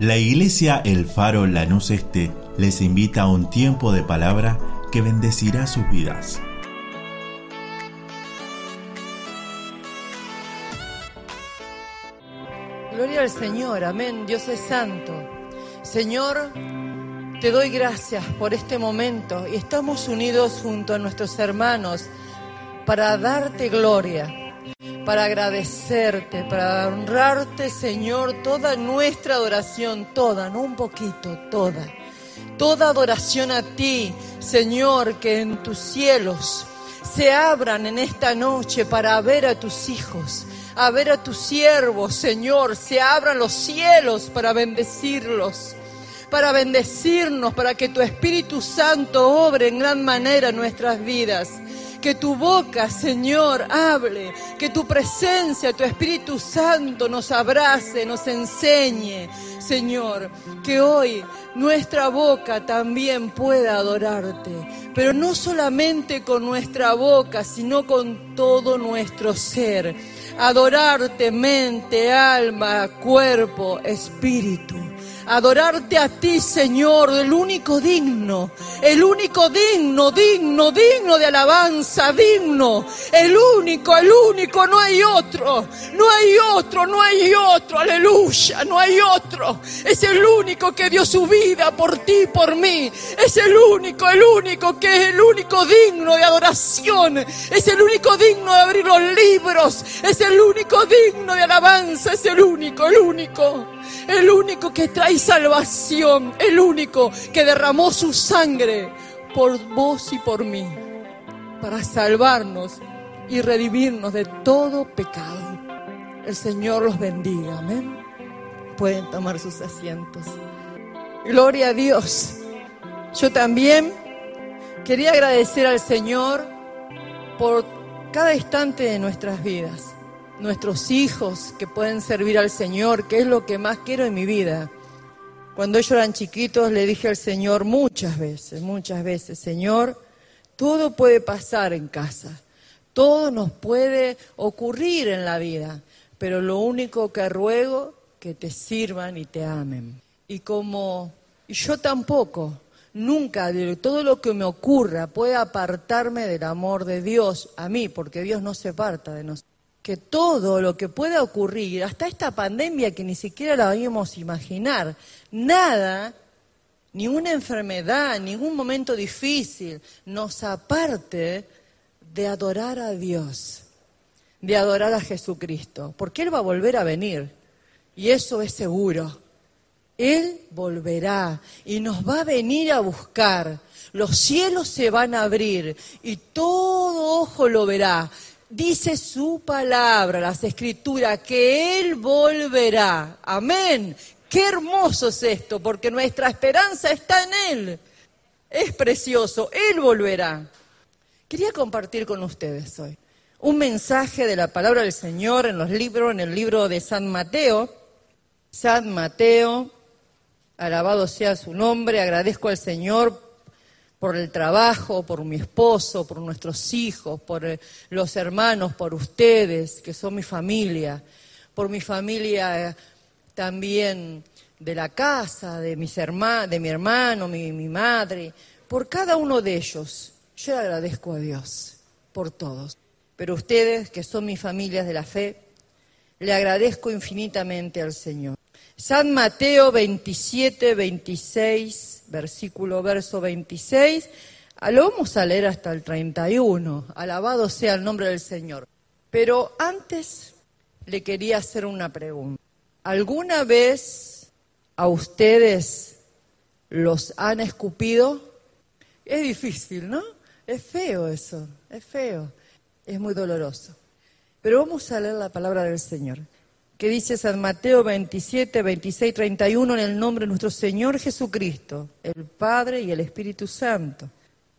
La iglesia El Faro Lanús Este les invita a un tiempo de palabra que bendecirá sus vidas. Gloria al Señor, amén, Dios es santo. Señor, te doy gracias por este momento y estamos unidos junto a nuestros hermanos para darte gloria para agradecerte, para honrarte, Señor, toda nuestra adoración, toda, no un poquito, toda. Toda adoración a ti, Señor, que en tus cielos se abran en esta noche para ver a tus hijos, a ver a tus siervos, Señor, se abran los cielos para bendecirlos para bendecirnos, para que tu Espíritu Santo obre en gran manera nuestras vidas. Que tu boca, Señor, hable, que tu presencia, tu Espíritu Santo nos abrace, nos enseñe, Señor, que hoy nuestra boca también pueda adorarte, pero no solamente con nuestra boca, sino con todo nuestro ser. Adorarte mente, alma, cuerpo, espíritu adorarte a ti, Señor, el único digno, el único digno, digno, digno de alabanza, digno, el único, el único, no hay otro, no hay otro, no hay otro, aleluya, no hay otro. Es el único que dio su vida por ti, por mí. Es el único, el único que es el único digno de adoración. Es el único digno de abrir los libros. Es el único digno de alabanza. Es el único, el único el único que trae salvación, el único que derramó su sangre por vos y por mí, para salvarnos y redimirnos de todo pecado. El Señor los bendiga, amén. Pueden tomar sus asientos. Gloria a Dios. Yo también quería agradecer al Señor por cada instante de nuestras vidas nuestros hijos que pueden servir al Señor, que es lo que más quiero en mi vida. Cuando ellos eran chiquitos le dije al Señor muchas veces, muchas veces, Señor, todo puede pasar en casa, todo nos puede ocurrir en la vida, pero lo único que ruego que te sirvan y te amen. Y como yo tampoco, nunca de todo lo que me ocurra puede apartarme del amor de Dios a mí, porque Dios no se aparta de nosotros que todo lo que pueda ocurrir, hasta esta pandemia que ni siquiera la habíamos imaginar, nada, ni una enfermedad, ningún momento difícil, nos aparte de adorar a Dios, de adorar a Jesucristo, porque Él va a volver a venir, y eso es seguro. Él volverá y nos va a venir a buscar. Los cielos se van a abrir y todo ojo lo verá dice su palabra, las escrituras, que Él volverá. Amén. Qué hermoso es esto, porque nuestra esperanza está en Él. Es precioso, Él volverá. Quería compartir con ustedes hoy un mensaje de la palabra del Señor en los libros, en el libro de San Mateo. San Mateo, alabado sea su nombre, agradezco al Señor por el trabajo, por mi esposo, por nuestros hijos, por eh, los hermanos, por ustedes, que son mi familia, por mi familia eh, también de la casa, de, mis de mi hermano, mi, mi madre, por cada uno de ellos. Yo le agradezco a Dios por todos. Pero ustedes, que son mis familias de la fe, le agradezco infinitamente al Señor. San Mateo 27, 26, versículo, verso 26. Ah, lo vamos a leer hasta el 31. Alabado sea el nombre del Señor. Pero antes le quería hacer una pregunta. ¿Alguna vez a ustedes los han escupido? Es difícil, ¿no? Es feo eso, es feo, es muy doloroso. Pero vamos a leer la palabra del Señor que dice San Mateo 27, 26, 31, en el nombre de nuestro Señor Jesucristo, el Padre y el Espíritu Santo.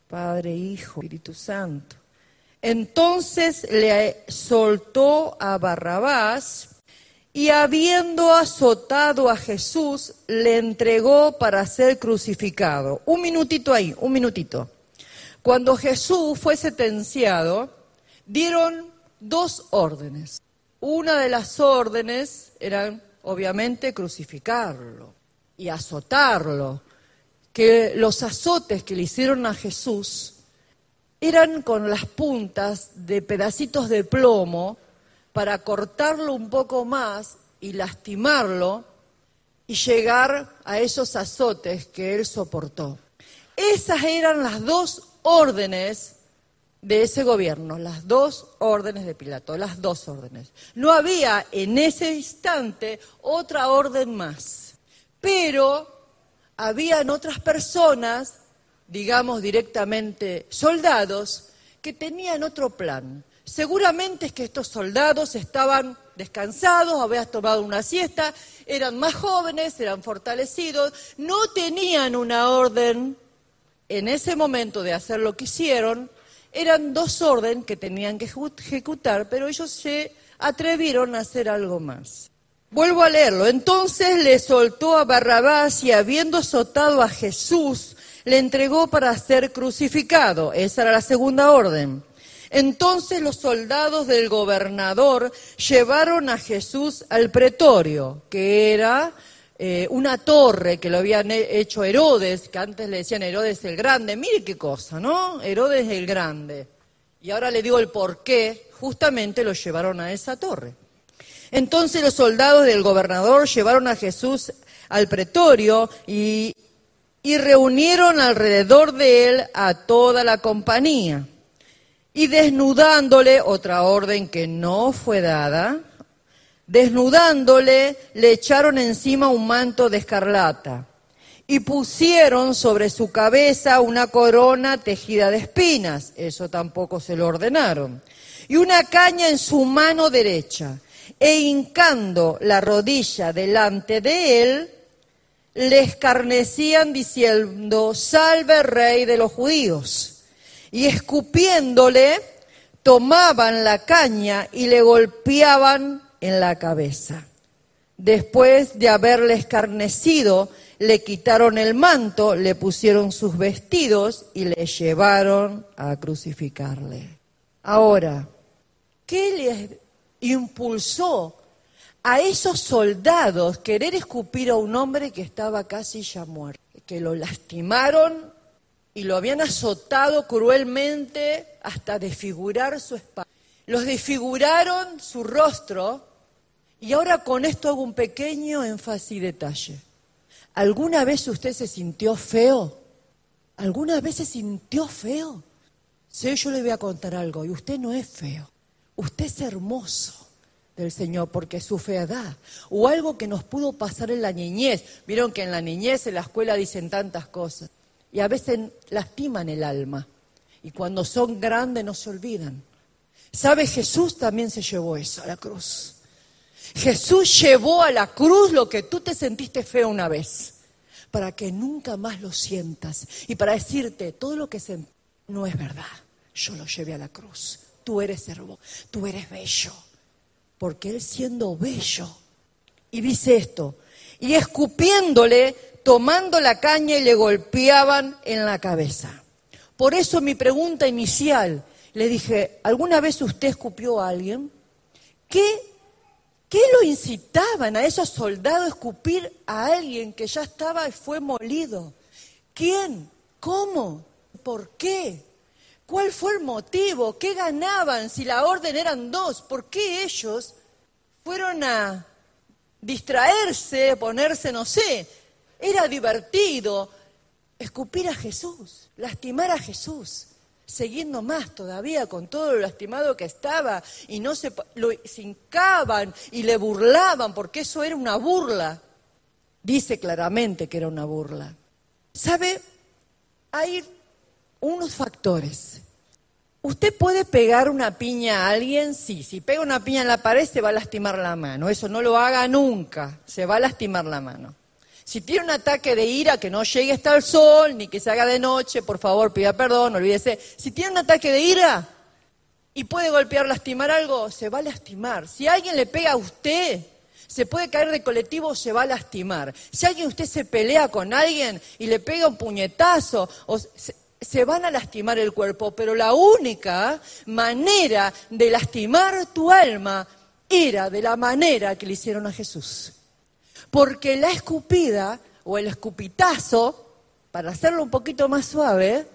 Padre, Hijo, Espíritu Santo. Entonces le soltó a Barrabás y habiendo azotado a Jesús, le entregó para ser crucificado. Un minutito ahí, un minutito. Cuando Jesús fue sentenciado, dieron dos órdenes. Una de las órdenes era, obviamente, crucificarlo. y azotarlo, que los azotes que le hicieron a Jesús eran con las puntas de pedacitos de plomo para cortarlo un poco más y lastimarlo y llegar a esos azotes que él soportó. Esas eran las dos órdenes de ese gobierno, las dos órdenes de Pilato, las dos órdenes. No había en ese instante otra orden más, pero habían otras personas, digamos directamente soldados, que tenían otro plan. Seguramente es que estos soldados estaban descansados, habían tomado una siesta, eran más jóvenes, eran fortalecidos, no tenían una orden en ese momento de hacer lo que hicieron, eran dos órdenes que tenían que ejecutar, pero ellos se atrevieron a hacer algo más. Vuelvo a leerlo. Entonces le soltó a Barrabás y habiendo azotado a Jesús, le entregó para ser crucificado. Esa era la segunda orden. Entonces los soldados del gobernador llevaron a Jesús al pretorio, que era eh, una torre que lo habían hecho Herodes, que antes le decían Herodes el Grande. Mire qué cosa, ¿no? Herodes el Grande. Y ahora le digo el por qué. Justamente lo llevaron a esa torre. Entonces los soldados del gobernador llevaron a Jesús al pretorio y, y reunieron alrededor de él a toda la compañía. Y desnudándole, otra orden que no fue dada, Desnudándole, le echaron encima un manto de escarlata y pusieron sobre su cabeza una corona tejida de espinas, eso tampoco se lo ordenaron, y una caña en su mano derecha, e hincando la rodilla delante de él, le escarnecían diciendo, salve rey de los judíos, y escupiéndole, tomaban la caña y le golpeaban en la cabeza. Después de haberle escarnecido, le quitaron el manto, le pusieron sus vestidos y le llevaron a crucificarle. Ahora, ¿qué les impulsó a esos soldados querer escupir a un hombre que estaba casi ya muerto? Que lo lastimaron y lo habían azotado cruelmente hasta desfigurar su espalda. Los desfiguraron su rostro y ahora con esto hago un pequeño énfasis y detalle. ¿Alguna vez usted se sintió feo? ¿Alguna vez se sintió feo? Sí, yo le voy a contar algo, y usted no es feo. Usted es hermoso del Señor porque su fealdad o algo que nos pudo pasar en la niñez. Vieron que en la niñez, en la escuela dicen tantas cosas y a veces lastiman el alma y cuando son grandes no se olvidan. ¿Sabe? Jesús también se llevó eso a la cruz. Jesús llevó a la cruz lo que tú te sentiste feo una vez, para que nunca más lo sientas y para decirte todo lo que sentí no es verdad. Yo lo llevé a la cruz. Tú eres hermoso, tú eres bello, porque él siendo bello y dice esto y escupiéndole, tomando la caña y le golpeaban en la cabeza. Por eso mi pregunta inicial, le dije, ¿alguna vez usted escupió a alguien? ¿Qué ¿Qué lo incitaban a esos soldados a escupir a alguien que ya estaba y fue molido? ¿Quién? ¿Cómo? ¿Por qué? ¿Cuál fue el motivo? ¿Qué ganaban si la orden eran dos? ¿Por qué ellos fueron a distraerse, ponerse, no sé? Era divertido escupir a Jesús, lastimar a Jesús siguiendo más todavía con todo lo lastimado que estaba y no se lo hincaban y le burlaban porque eso era una burla. Dice claramente que era una burla. ¿Sabe? Hay unos factores. ¿Usted puede pegar una piña a alguien? Sí, si pega una piña en la pared se va a lastimar la mano. Eso no lo haga nunca, se va a lastimar la mano. Si tiene un ataque de ira, que no llegue hasta el sol, ni que se haga de noche, por favor, pida perdón, olvídese. Si tiene un ataque de ira y puede golpear, lastimar algo, se va a lastimar. Si alguien le pega a usted, se puede caer de colectivo, se va a lastimar. Si alguien usted se pelea con alguien y le pega un puñetazo, se, se van a lastimar el cuerpo, pero la única manera de lastimar tu alma era de la manera que le hicieron a Jesús porque la escupida o el escupitazo, para hacerlo un poquito más suave,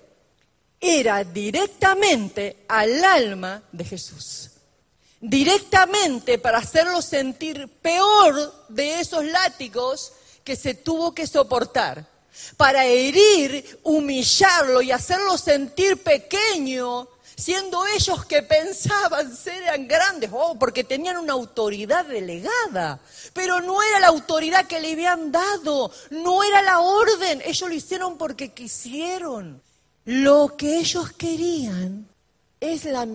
era directamente al alma de Jesús. Directamente para hacerlo sentir peor de esos látigos que se tuvo que soportar. Para herir, humillarlo y hacerlo sentir pequeño siendo ellos que pensaban ser grandes, oh, porque tenían una autoridad delegada, pero no era la autoridad que le habían dado, no era la orden, ellos lo hicieron porque quisieron. Lo que ellos querían es la,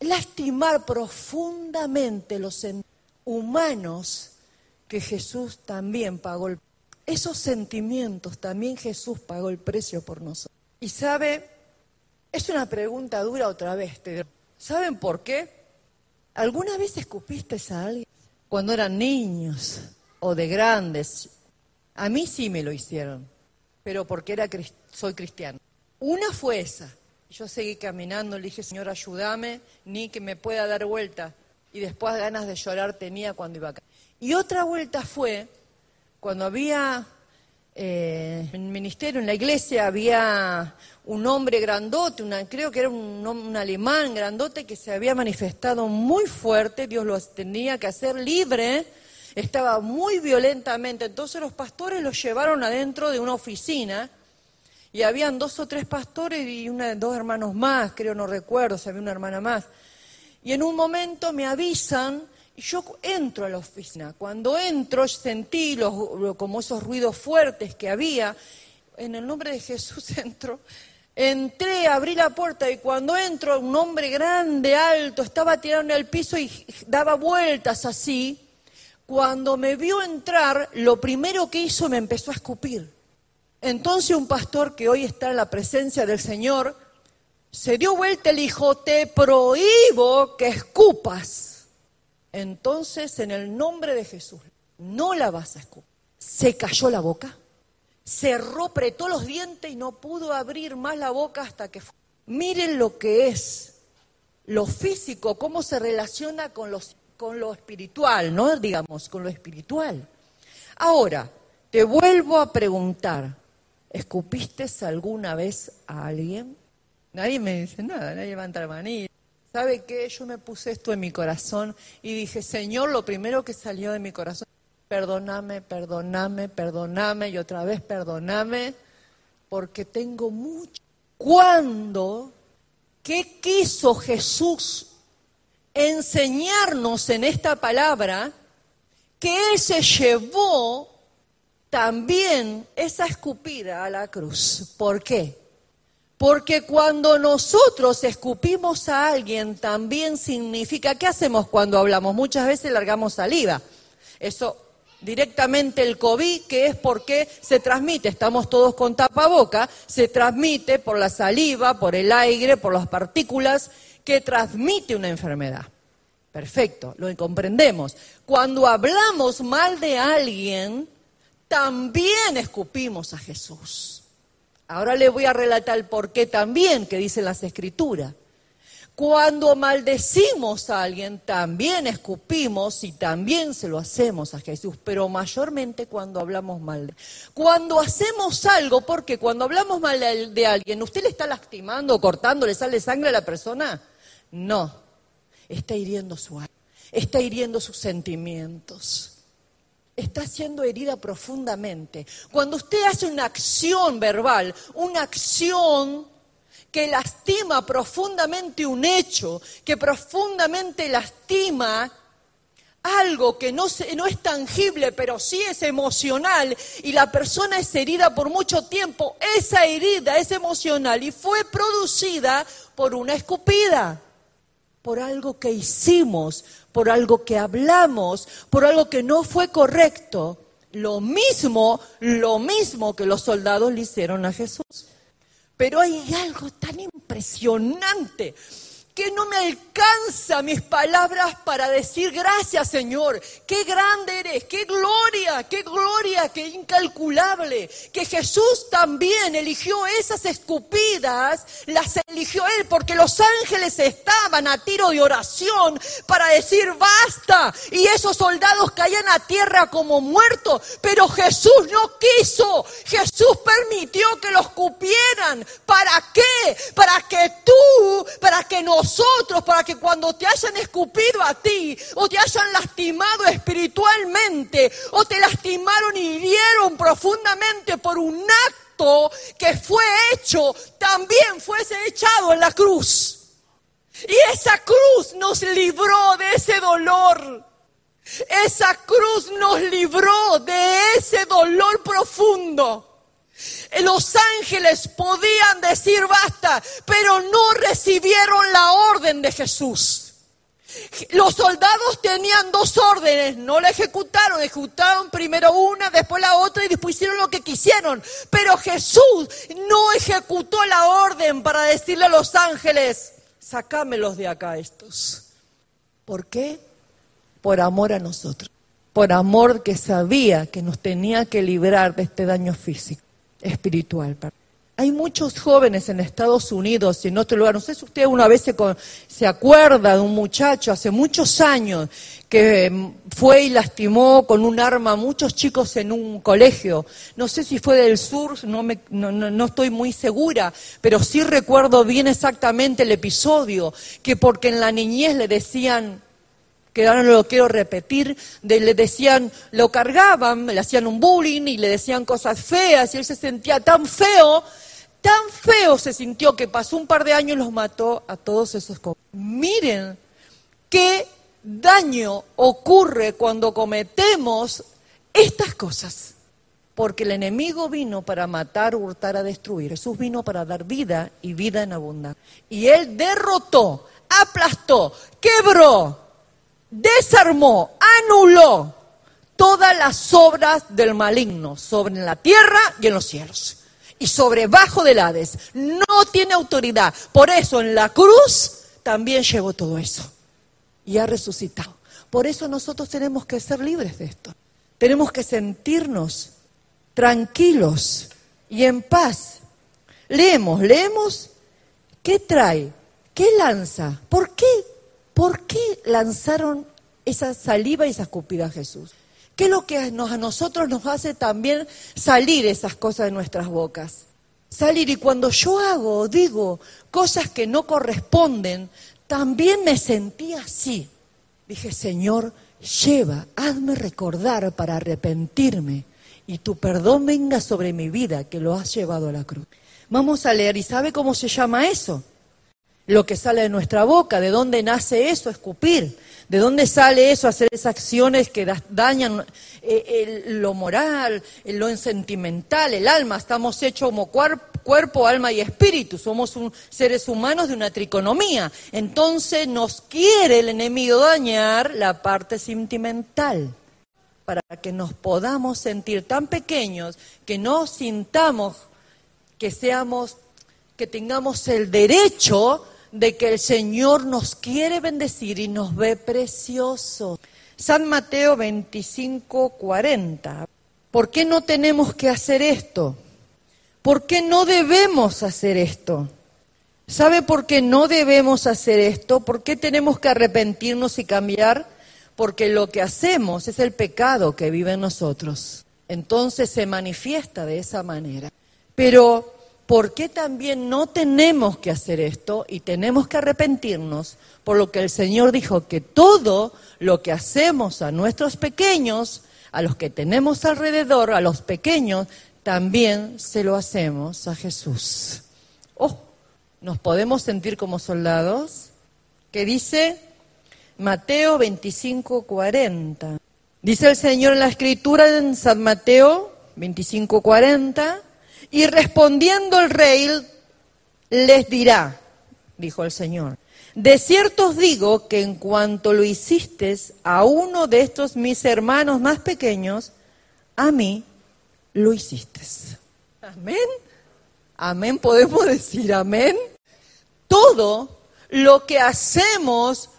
lastimar profundamente los humanos que Jesús también pagó el esos sentimientos también Jesús pagó el precio por nosotros. Y sabe, es una pregunta dura otra vez. ¿Saben por qué? ¿Alguna vez escupiste a alguien cuando eran niños o de grandes? A mí sí me lo hicieron, pero porque era, soy cristiano. Una fue esa. Yo seguí caminando, le dije, Señor, ayúdame, ni que me pueda dar vuelta. Y después ganas de llorar tenía cuando iba acá. Y otra vuelta fue cuando había eh, en el ministerio, en la iglesia, había un hombre grandote, creo que era un, alemán grandote que se había manifestado muy fuerte, Dios lo tenía que hacer libre, estaba muy violentamente. Entonces los pastores lo llevaron adentro de una oficina y habían dos o tres pastores y una, dos hermanos más, creo, no recuerdo si había una hermana más. Y en un momento me avisan yo entro a la oficina. Cuando entro sentí los, como esos ruidos fuertes que había. En el nombre de Jesús entro. Entré, abrí la puerta y cuando entro, un hombre grande, alto, estaba tirado en el piso y daba vueltas así. Cuando me vio entrar, lo primero que hizo me empezó a escupir. Entonces un pastor que hoy está en la presencia del Señor se dio vuelta y le dijo, te prohíbo que escupas. Entonces, en el nombre de Jesús, no la vas a escupir. Se cayó la boca, cerró, apretó los dientes y no pudo abrir más la boca hasta que fue. Miren lo que es lo físico, cómo se relaciona con, los, con lo espiritual, ¿no? Digamos, con lo espiritual. Ahora, te vuelvo a preguntar, ¿escupiste alguna vez a alguien? Nadie me dice nada, nadie levanta la manilla. ¿Sabe qué? Yo me puse esto en mi corazón y dije, Señor, lo primero que salió de mi corazón, perdóname, perdóname, perdóname y otra vez perdóname, porque tengo mucho. ¿Cuándo? ¿Qué quiso Jesús enseñarnos en esta palabra? Que Él se llevó también esa escupida a la cruz. ¿Por qué? Porque cuando nosotros escupimos a alguien también significa, ¿qué hacemos cuando hablamos? Muchas veces largamos saliva. Eso directamente el COVID, que es porque se transmite, estamos todos con tapaboca, se transmite por la saliva, por el aire, por las partículas, que transmite una enfermedad. Perfecto, lo comprendemos. Cuando hablamos mal de alguien, también escupimos a Jesús. Ahora le voy a relatar el por qué también que dicen las escrituras. Cuando maldecimos a alguien, también escupimos y también se lo hacemos a Jesús, pero mayormente cuando hablamos mal. Cuando hacemos algo, porque cuando hablamos mal de alguien, ¿usted le está lastimando, cortando, le sale sangre a la persona? No, está hiriendo su alma, está hiriendo sus sentimientos está siendo herida profundamente. Cuando usted hace una acción verbal, una acción que lastima profundamente un hecho, que profundamente lastima algo que no, no, es tangible, pero sí es emocional, y la persona es herida por mucho tiempo, esa herida es emocional y fue producida por una escupida por algo que hicimos, por algo que hablamos, por algo que no fue correcto. Lo mismo, lo mismo que los soldados le hicieron a Jesús. Pero hay algo tan impresionante, que no me alcanza mis palabras para decir gracias Señor, qué grande eres, qué gloria, qué gloria, qué incalculable, que Jesús también eligió esas escupidas, las eligió Él porque los ángeles estaban a tiro de oración para decir basta y esos soldados caían a tierra como muertos, pero Jesús no quiso, Jesús permitió que los ¿para qué? Para que tú, para que nosotros, para que cuando te hayan escupido a ti o te hayan lastimado espiritualmente o te lastimaron y hirieron profundamente por un acto que fue hecho, también fuese echado en la cruz. Y esa cruz nos libró de ese dolor. Esa cruz nos libró de ese dolor profundo. Los ángeles podían decir basta, pero no recibieron la orden de Jesús. Los soldados tenían dos órdenes, no la ejecutaron, ejecutaron primero una, después la otra y después hicieron lo que quisieron. Pero Jesús no ejecutó la orden para decirle a los ángeles, sacámelos de acá estos. ¿Por qué? Por amor a nosotros, por amor que sabía que nos tenía que librar de este daño físico espiritual. Hay muchos jóvenes en Estados Unidos y en otro lugar. No sé si usted una vez se, se acuerda de un muchacho hace muchos años que mm, fue y lastimó con un arma a muchos chicos en un colegio. No sé si fue del sur, no, me, no, no, estoy muy segura, pero sí recuerdo bien exactamente el episodio, que porque en la niñez le decían, que ahora no lo quiero repetir, le decían, lo cargaban, le hacían un bullying y le decían cosas feas y él se sentía tan feo, tan feo se sintió que pasó un par de años y los mató a todos esos. Miren qué daño ocurre cuando cometemos estas cosas. Porque el enemigo vino para matar, hurtar, a destruir. Jesús vino para dar vida y vida en abundancia. Y él derrotó, aplastó, quebró desarmó, anuló todas las obras del maligno sobre la tierra y en los cielos. Y sobre bajo del Hades. No tiene autoridad. Por eso en la cruz también llevó todo eso. Y ha resucitado. Por eso nosotros tenemos que ser libres de esto. Tenemos que sentirnos tranquilos y en paz. Leemos, leemos. ¿Qué trae? ¿Qué lanza? ¿Por qué ¿Por qué lanzaron esa saliva y esa escupida a Jesús? ¿Qué es lo que a nosotros nos hace también salir esas cosas de nuestras bocas? Salir y cuando yo hago, digo cosas que no corresponden, también me sentí así. Dije, Señor, lleva, hazme recordar para arrepentirme y tu perdón venga sobre mi vida que lo has llevado a la cruz. Vamos a leer, ¿y sabe cómo se llama eso? Lo que sale de nuestra boca, de dónde nace eso, escupir, de dónde sale eso, hacer esas acciones que dañan eh, lo moral, lo sentimental, el alma. Estamos hechos como cuerpo, alma y espíritu, somos seres humanos de una triconomía. Entonces nos quiere el enemigo dañar la parte sentimental para que nos podamos sentir tan pequeños que no sintamos que seamos que tengamos el derecho de que el Señor nos quiere bendecir y nos ve precioso. San Mateo 25, 40. ¿Por qué no tenemos que hacer esto? ¿Por qué no debemos hacer esto? ¿Sabe por qué no debemos hacer esto? ¿Por qué tenemos que arrepentirnos y cambiar? Porque lo que hacemos es el pecado que vive en nosotros. Entonces se manifiesta de esa manera. Pero ¿por qué también no tenemos que hacer esto y tenemos que arrepentirnos? Por lo que el Señor dijo que todo lo que hacemos a nuestros pequeños, a los que tenemos alrededor, a los pequeños, también se lo hacemos a Jesús. Oh, ¿nos podemos sentir como soldados? ¿Qué dice Mateo 25, 40. Dice el Señor en la escritura en San Mateo 25, 40 y respondiendo el rey les dirá, dijo el Señor, de cierto os digo que en cuanto lo hiciste a uno de estos mis hermanos más pequeños, a mí lo hiciste. Amén. Amén, podemos decir amén. Todo lo que hacemos,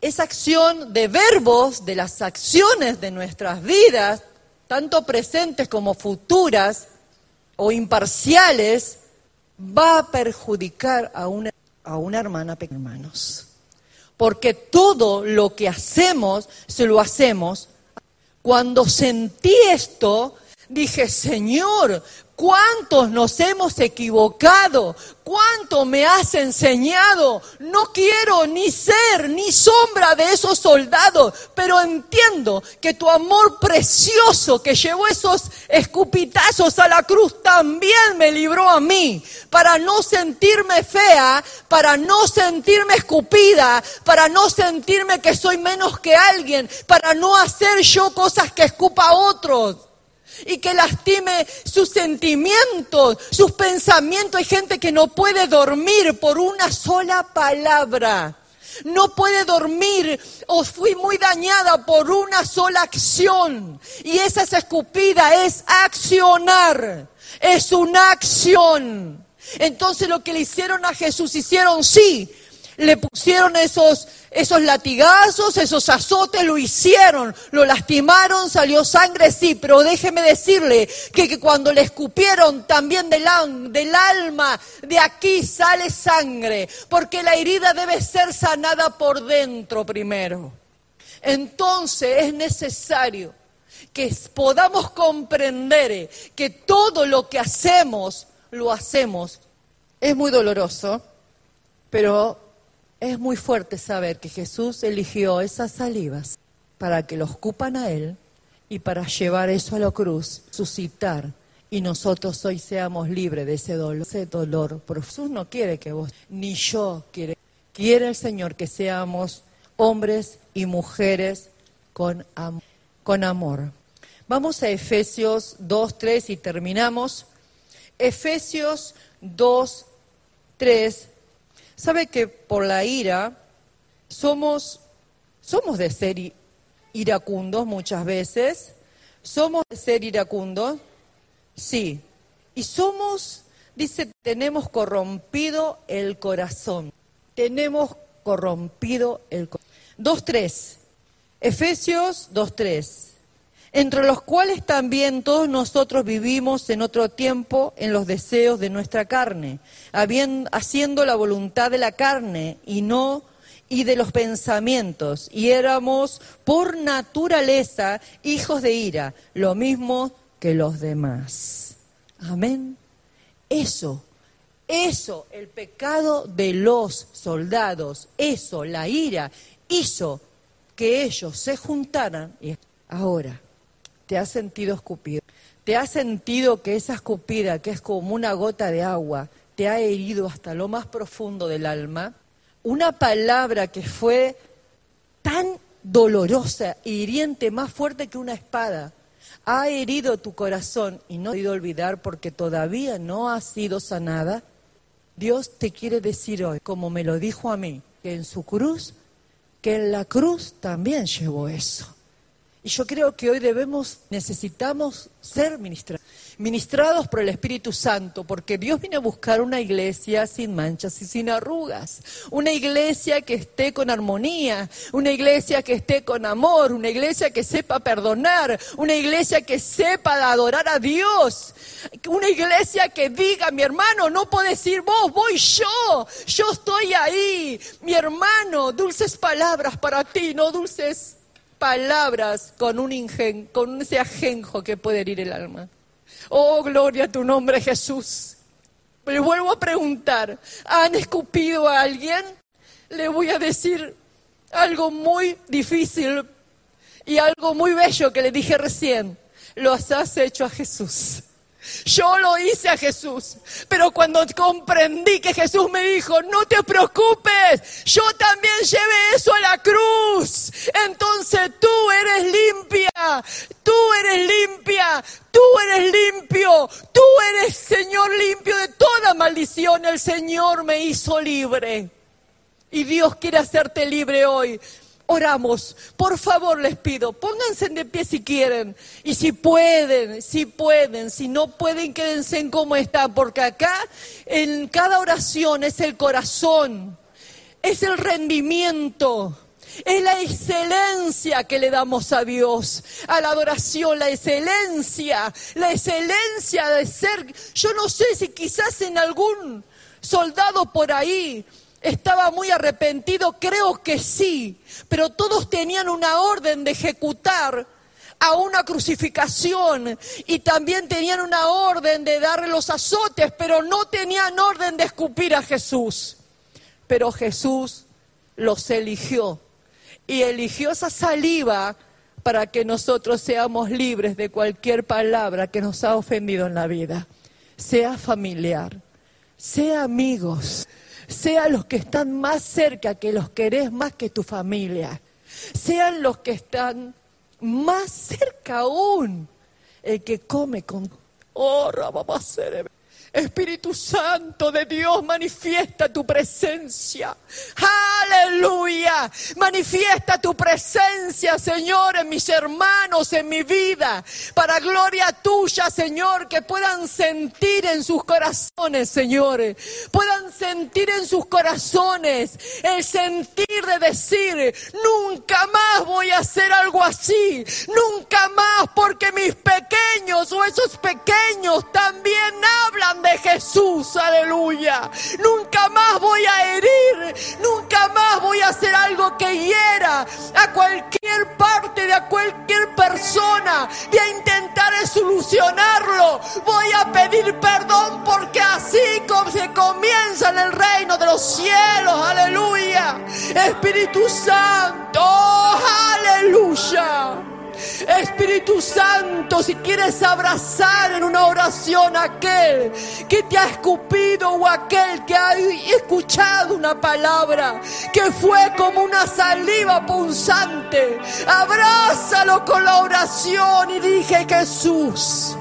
esa acción de verbos, de las acciones de nuestras vidas, tanto presentes como futuras o imparciales, va a perjudicar a una, a una hermana, hermanos. Porque todo lo que hacemos, se lo hacemos. Cuando sentí esto, dije, Señor, ¿Cuántos nos hemos equivocado? ¿Cuánto me has enseñado? No quiero ni ser ni sombra de esos soldados, pero entiendo que tu amor precioso que llevó esos escupitazos a la cruz también me libró a mí, para no sentirme fea, para no sentirme escupida, para no sentirme que soy menos que alguien, para no hacer yo cosas que escupa a otros y que lastime sus sentimientos, sus pensamientos. Hay gente que no puede dormir por una sola palabra. No puede dormir o fui muy dañada por una sola acción. Y esa es escupida, es accionar. Es una acción. Entonces lo que le hicieron a Jesús, hicieron sí, le pusieron esos, esos latigazos, esos azotes, lo hicieron, lo lastimaron, salió sangre, sí, pero déjeme decirle que, cuando le escupieron también del, del alma, de aquí sale sangre, porque la herida debe ser sanada por dentro primero. Entonces es necesario que podamos comprender que todo lo que hacemos, lo hacemos. Es muy doloroso, pero es muy fuerte saber que Jesús eligió esas salivas para que los cupan a Él y para llevar eso a la cruz, suscitar y nosotros hoy seamos libres de ese dolor, ese dolor. Jesús no quiere que vos, ni yo quiere. Quiere el Señor que seamos hombres y mujeres con, con amor. Vamos a Efesios 2, 3 y terminamos. Efesios 2, 3 Sabe que por la ira somos, somos de ser iracundos muchas veces. Somos de ser iracundos, sí. Y somos, dice, tenemos corrompido el corazón. Tenemos corrompido el corazón. 2.3. Efesios 2.3 entre los cuales también todos nosotros vivimos en otro tiempo en los deseos de nuestra carne, haciendo la voluntad de la carne y no y de los pensamientos, y éramos por naturaleza hijos de ira, lo mismo que los demás. Amén. Eso, eso, el pecado de los soldados, eso, la ira, hizo que ellos se juntaran y ahora ¿Te has sentido escupido? ¿Te has sentido que esa escupida, que es como una gota de agua, te ha herido hasta lo más profundo del alma? Una palabra que fue tan dolorosa e hiriente, más fuerte que una espada, ha herido tu corazón y no has podido olvidar porque todavía no ha sido sanada. Dios te quiere decir hoy, como me lo dijo a mí, que en su cruz, que en la cruz también llevó eso. Y yo creo que hoy debemos, necesitamos ser ministrados, por el Espíritu Santo, porque Dios viene a buscar una iglesia sin manchas y sin arrugas, una iglesia que esté con armonía, una iglesia que esté con amor, una iglesia que sepa perdonar, una iglesia que sepa adorar a Dios, una iglesia que diga, mi hermano, no puedo decir vos, voy yo, yo estoy ahí, mi hermano, dulces palabras para ti, no dulces palabras con, un ingen, con ese ajenjo que puede herir el alma. Oh, gloria a tu nombre, Jesús. Le vuelvo a preguntar, ¿han escupido a alguien? Le voy a decir algo muy difícil y algo muy bello que le dije recién. Lo has hecho a Jesús. Yo lo hice a Jesús, pero cuando comprendí que Jesús me dijo, no te preocupes, yo también llevé eso a la cruz. Entonces tú eres limpia, tú eres limpia, tú eres limpio, tú eres Señor limpio de toda maldición. El Señor me hizo libre. Y Dios quiere hacerte libre hoy oramos. Por favor, les pido, pónganse de pie si quieren. Y si pueden, si pueden, si no pueden, quédense en cómo están, porque acá en cada oración es el corazón. es el rendimiento. Es la excelencia que le damos a Dios, a la adoración, la excelencia, la excelencia de ser, yo no sé si quizás en algún soldado por ahí estaba muy arrepentido, creo que sí, pero todos tenían una orden de ejecutar a una crucificación y también tenían una orden de darle los azotes, pero no tenían orden de escupir a Jesús. Pero Jesús los eligió y eligió esa saliva para que nosotros seamos libres de cualquier palabra que nos ha ofendido en la vida, sea familiar, sea amigos, sea los que están más cerca, que los querés más que tu familia, sean los que están más cerca aún, el que come con... Oh, Espíritu Santo de Dios, manifiesta tu presencia. Aleluya. Manifiesta tu presencia, Señor, en mis hermanos, en mi vida. Para gloria tuya, Señor, que puedan sentir en sus corazones, Señor. Puedan sentir en sus corazones el sentir de decir, nunca más voy a hacer algo así. Nunca más, porque mis pequeños o esos pequeños también hablan de Jesús, aleluya. Nunca más voy a herir, nunca más voy a hacer algo que hiera a cualquier parte de a cualquier persona. Voy a intentar solucionarlo. Voy a pedir perdón porque así como se comienza en el reino de los cielos, aleluya. Espíritu Santo, aleluya. Espíritu Santo, si quieres abrazar en una oración a aquel que te ha escupido o aquel que ha escuchado una palabra que fue como una saliva punzante, abrázalo con la oración y dije Jesús.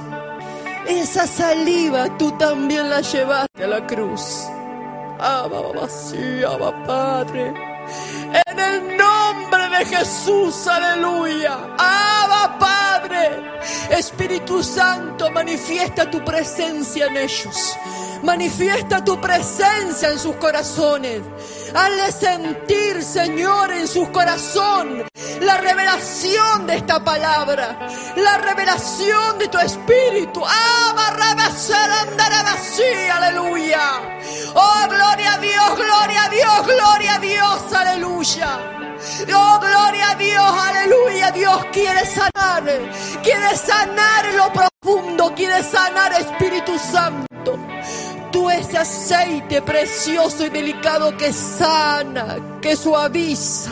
Esa saliva tú también la llevaste a la cruz. Abba, sí, Padre. En el nombre de Jesús, aleluya. Abba Padre, Espíritu Santo, manifiesta tu presencia en ellos. Manifiesta tu presencia en sus corazones. Hazle sentir, Señor, en su corazón la revelación de esta palabra, la revelación de tu espíritu. Aleluya. Oh, gloria a Dios, gloria a Dios, gloria a Dios, aleluya. Oh, gloria a Dios, aleluya. Dios quiere sanar, quiere sanar lo profundo, quiere sanar Espíritu Santo tú ese aceite precioso y delicado que sana, que suaviza,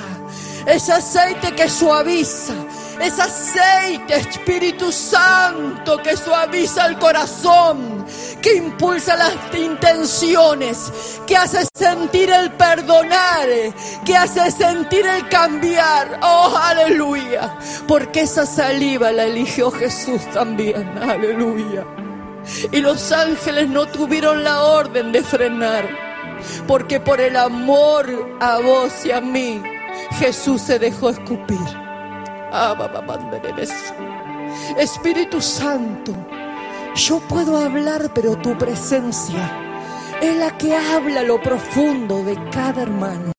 ese aceite que suaviza, ese aceite Espíritu Santo que suaviza el corazón, que impulsa las intenciones, que hace sentir el perdonar, que hace sentir el cambiar. Oh, aleluya, porque esa saliva la eligió Jesús también, aleluya. Y los ángeles no tuvieron la orden de frenar, porque por el amor a vos y a mí, Jesús se dejó escupir. Espíritu Santo, yo puedo hablar, pero tu presencia es la que habla lo profundo de cada hermano.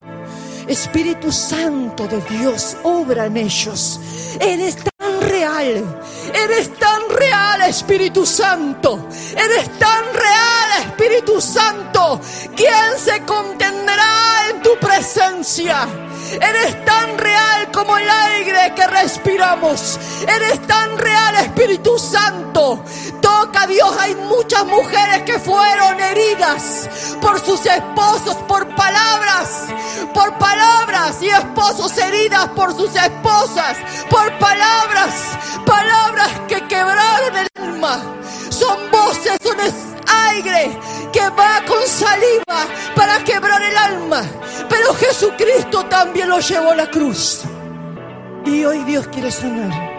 Espíritu Santo de Dios, obra en ellos. Eres tan real, eres tan real, Espíritu Santo. Eres tan real, Espíritu Santo. ¿Quién se contendrá en tu presencia? Eres tan real como el aire que respiramos. Eres tan real, Espíritu Santo. Toca Dios. Hay muchas mujeres que fueron heridas por sus esposos, por palabras, por palabras. Y esposos heridas por sus esposas, por palabras. Palabras que quebraron el alma. Son voces, son aire que va con saliva para quebrar el alma. Pero Jesucristo también lo llevó a la cruz. Y hoy Dios quiere sanar.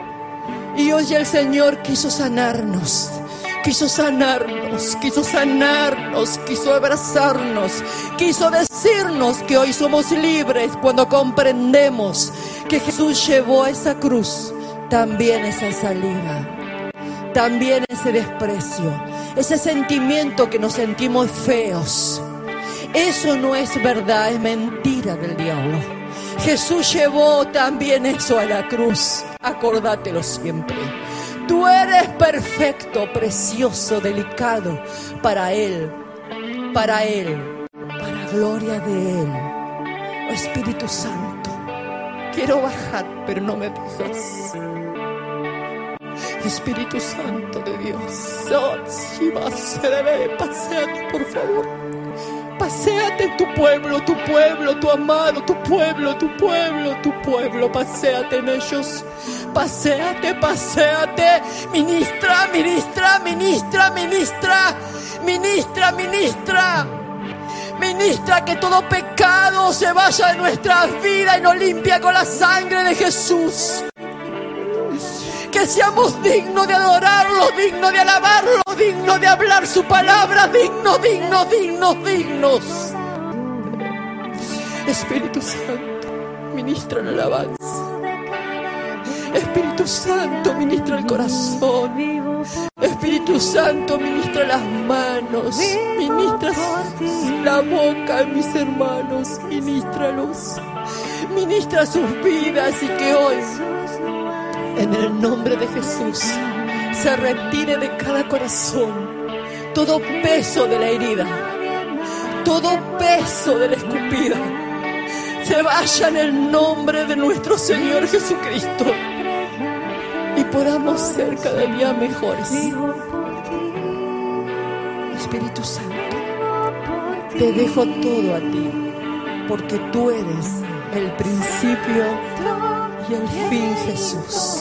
Y hoy el Señor quiso sanarnos. Quiso sanarnos, quiso sanarnos, quiso abrazarnos, quiso decirnos que hoy somos libres cuando comprendemos que Jesús llevó esa cruz también esa salida, también ese desprecio, ese sentimiento que nos sentimos feos, Eso no es verdad, es mentira del diablo. Jesús llevó también eso a la cruz. Acordátelo siempre. Tú eres perfecto, precioso, delicado para Él, para Él, para gloria de Él. Oh, Espíritu Santo, quiero bajar, pero no me dejas. Espíritu Santo de Dios, oh, paseate por favor. Paseate en tu pueblo, tu pueblo, tu amado, tu pueblo, tu pueblo, tu pueblo. Paseate en ellos. Paseate, paseate. Ministra, ministra, ministra, ministra, ministra, ministra. Ministra que todo pecado se vaya de nuestras vidas y nos limpia con la sangre de Jesús que seamos dignos de adorarlo, dignos de alabarlo, dignos de hablar su palabra, dignos, dignos, dignos, dignos. Espíritu Santo, ministra la alabanza. Espíritu Santo, ministra el corazón. Espíritu Santo, ministra las manos. Ministra la boca mis hermanos. Ministralos. Ministra sus vidas y que hoy en el nombre de Jesús, se retire de cada corazón todo peso de la herida, todo peso de la escupida. Se vaya en el nombre de nuestro Señor Jesucristo y podamos ser cada día mejores. Espíritu Santo, te dejo todo a ti, porque tú eres el principio y el fin, Jesús.